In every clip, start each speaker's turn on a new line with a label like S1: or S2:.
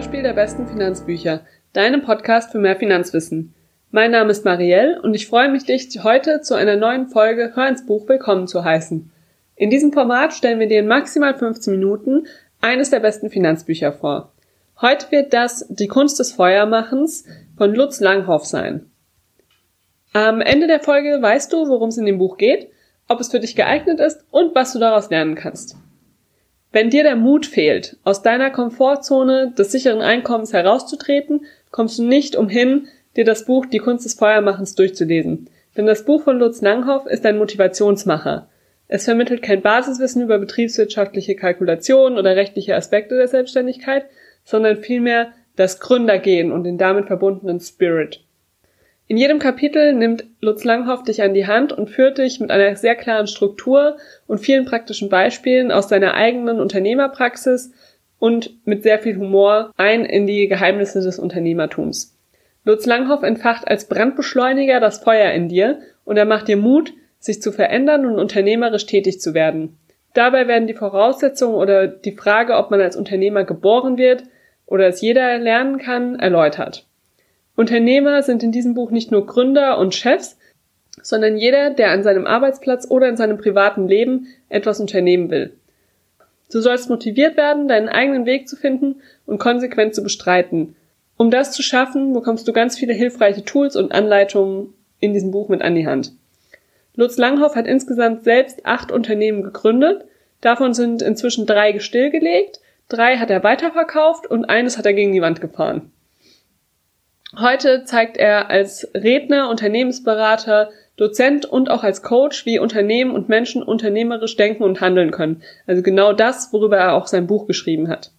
S1: Hörspiel der besten Finanzbücher, deinem Podcast für mehr Finanzwissen. Mein Name ist Marielle und ich freue mich, dich heute zu einer neuen Folge Hör ins Buch willkommen zu heißen. In diesem Format stellen wir dir in maximal 15 Minuten eines der besten Finanzbücher vor. Heute wird das Die Kunst des Feuermachens von Lutz Langhoff sein. Am Ende der Folge weißt du, worum es in dem Buch geht, ob es für dich geeignet ist und was du daraus lernen kannst. Wenn dir der Mut fehlt, aus deiner Komfortzone des sicheren Einkommens herauszutreten, kommst du nicht umhin, dir das Buch Die Kunst des Feuermachens durchzulesen. Denn das Buch von Lutz Langhoff ist ein Motivationsmacher. Es vermittelt kein Basiswissen über betriebswirtschaftliche Kalkulationen oder rechtliche Aspekte der Selbstständigkeit, sondern vielmehr das Gründergehen und den damit verbundenen Spirit. In jedem Kapitel nimmt Lutz Langhoff dich an die Hand und führt dich mit einer sehr klaren Struktur und vielen praktischen Beispielen aus seiner eigenen Unternehmerpraxis und mit sehr viel Humor ein in die Geheimnisse des Unternehmertums. Lutz Langhoff entfacht als Brandbeschleuniger das Feuer in dir und er macht dir Mut, sich zu verändern und unternehmerisch tätig zu werden. Dabei werden die Voraussetzungen oder die Frage, ob man als Unternehmer geboren wird oder es jeder lernen kann, erläutert. Unternehmer sind in diesem Buch nicht nur Gründer und Chefs, sondern jeder, der an seinem Arbeitsplatz oder in seinem privaten Leben etwas unternehmen will. Du sollst motiviert werden, deinen eigenen Weg zu finden und konsequent zu bestreiten. Um das zu schaffen, bekommst du ganz viele hilfreiche Tools und Anleitungen in diesem Buch mit an die Hand. Lutz Langhoff hat insgesamt selbst acht Unternehmen gegründet. Davon sind inzwischen drei stillgelegt, drei hat er weiterverkauft und eines hat er gegen die Wand gefahren. Heute zeigt er als Redner, Unternehmensberater, Dozent und auch als Coach, wie Unternehmen und Menschen unternehmerisch denken und handeln können. Also genau das, worüber er auch sein Buch geschrieben hat.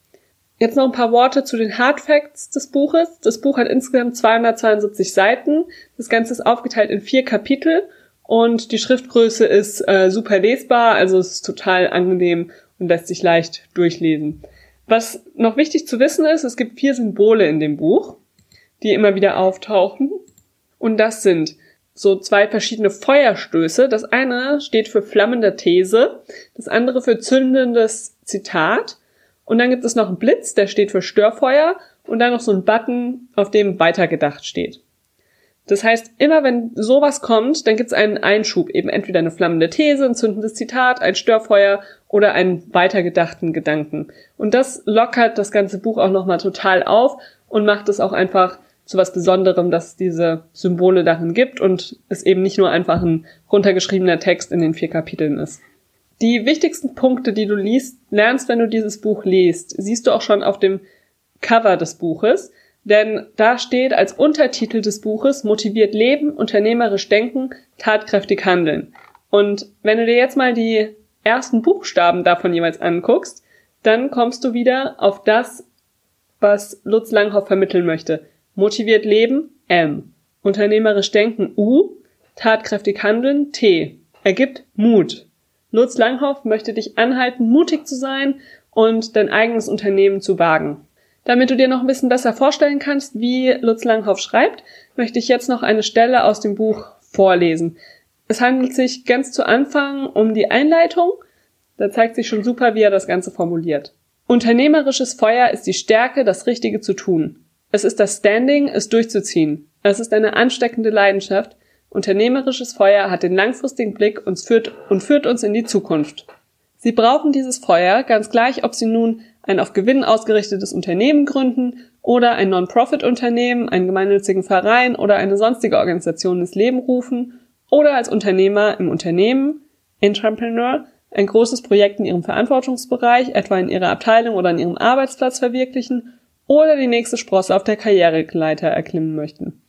S1: Jetzt noch ein paar Worte zu den Hard Facts des Buches. Das Buch hat insgesamt 272 Seiten. Das Ganze ist aufgeteilt in vier Kapitel und die Schriftgröße ist äh, super lesbar, also es ist total angenehm und lässt sich leicht durchlesen. Was noch wichtig zu wissen ist, es gibt vier Symbole in dem Buch die immer wieder auftauchen. Und das sind so zwei verschiedene Feuerstöße. Das eine steht für flammende These, das andere für zündendes Zitat. Und dann gibt es noch einen Blitz, der steht für Störfeuer und dann noch so ein Button, auf dem weitergedacht steht. Das heißt, immer wenn sowas kommt, dann gibt es einen Einschub, eben entweder eine flammende These, ein zündendes Zitat, ein Störfeuer oder einen weitergedachten Gedanken. Und das lockert das ganze Buch auch nochmal total auf und macht es auch einfach zu was Besonderem, dass es diese Symbole darin gibt und es eben nicht nur einfach ein runtergeschriebener Text in den vier Kapiteln ist. Die wichtigsten Punkte, die du liest, lernst, wenn du dieses Buch liest, siehst du auch schon auf dem Cover des Buches, denn da steht als Untertitel des Buches motiviert Leben, unternehmerisch denken, tatkräftig handeln. Und wenn du dir jetzt mal die ersten Buchstaben davon jeweils anguckst, dann kommst du wieder auf das, was Lutz Langhoff vermitteln möchte. Motiviert leben M. Unternehmerisch denken U. Tatkräftig handeln T. Ergibt Mut. Lutz Langhoff möchte dich anhalten, mutig zu sein und dein eigenes Unternehmen zu wagen. Damit du dir noch ein bisschen besser vorstellen kannst, wie Lutz Langhoff schreibt, möchte ich jetzt noch eine Stelle aus dem Buch vorlesen. Es handelt sich ganz zu Anfang um die Einleitung. Da zeigt sich schon super, wie er das Ganze formuliert. Unternehmerisches Feuer ist die Stärke, das Richtige zu tun. Es ist das Standing, es durchzuziehen. Es ist eine ansteckende Leidenschaft. Unternehmerisches Feuer hat den langfristigen Blick und führt, und führt uns in die Zukunft. Sie brauchen dieses Feuer, ganz gleich, ob Sie nun ein auf Gewinn ausgerichtetes Unternehmen gründen oder ein Non-Profit-Unternehmen, einen gemeinnützigen Verein oder eine sonstige Organisation ins Leben rufen oder als Unternehmer im Unternehmen, Entrepreneur, ein großes Projekt in Ihrem Verantwortungsbereich, etwa in Ihrer Abteilung oder an Ihrem Arbeitsplatz verwirklichen oder die nächste Sprosse auf der Karriereleiter erklimmen möchten.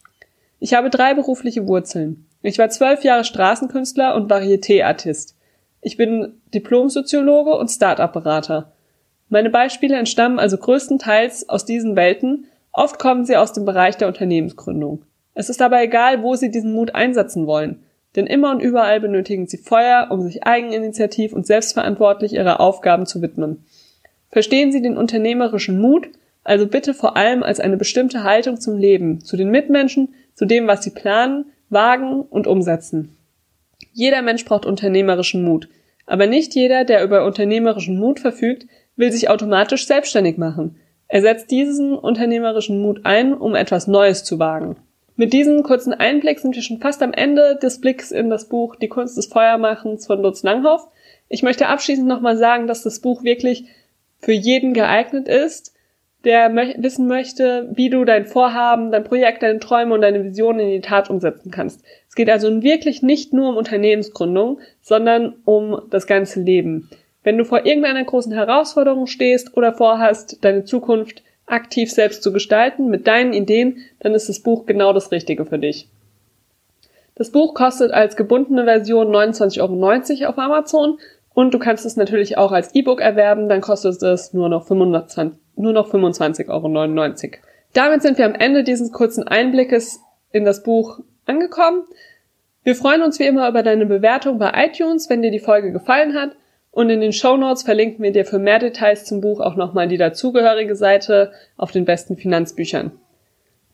S1: Ich habe drei berufliche Wurzeln. Ich war zwölf Jahre Straßenkünstler und Varieté-Artist. Ich bin Diplomsoziologe und Start-up-Berater. Meine Beispiele entstammen also größtenteils aus diesen Welten, oft kommen sie aus dem Bereich der Unternehmensgründung. Es ist aber egal, wo Sie diesen Mut einsetzen wollen, denn immer und überall benötigen Sie Feuer, um sich eigeninitiativ und selbstverantwortlich Ihrer Aufgaben zu widmen. Verstehen Sie den unternehmerischen Mut also bitte vor allem als eine bestimmte Haltung zum Leben, zu den Mitmenschen, zu dem, was sie planen, wagen und umsetzen. Jeder Mensch braucht unternehmerischen Mut. Aber nicht jeder, der über unternehmerischen Mut verfügt, will sich automatisch selbstständig machen. Er setzt diesen unternehmerischen Mut ein, um etwas Neues zu wagen. Mit diesem kurzen Einblick sind wir schon fast am Ende des Blicks in das Buch Die Kunst des Feuermachens von Lutz Langhoff. Ich möchte abschließend nochmal sagen, dass das Buch wirklich für jeden geeignet ist, der mö wissen möchte, wie du dein Vorhaben, dein Projekt, deine Träume und deine Visionen in die Tat umsetzen kannst. Es geht also wirklich nicht nur um Unternehmensgründung, sondern um das ganze Leben. Wenn du vor irgendeiner großen Herausforderung stehst oder vorhast, deine Zukunft aktiv selbst zu gestalten mit deinen Ideen, dann ist das Buch genau das Richtige für dich. Das Buch kostet als gebundene Version 29,90 Euro auf Amazon und du kannst es natürlich auch als E-Book erwerben, dann kostet es nur noch 25,99 nur noch 25,99 Euro. Damit sind wir am Ende dieses kurzen Einblickes in das Buch angekommen. Wir freuen uns wie immer über deine Bewertung bei iTunes, wenn dir die Folge gefallen hat und in den Show Notes verlinken wir dir für mehr Details zum Buch auch nochmal die dazugehörige Seite auf den besten Finanzbüchern.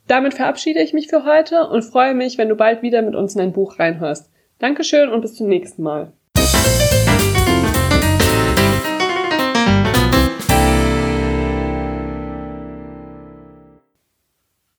S1: Damit verabschiede ich mich für heute und freue mich, wenn du bald wieder mit uns in ein Buch reinhörst. Dankeschön und bis zum nächsten Mal.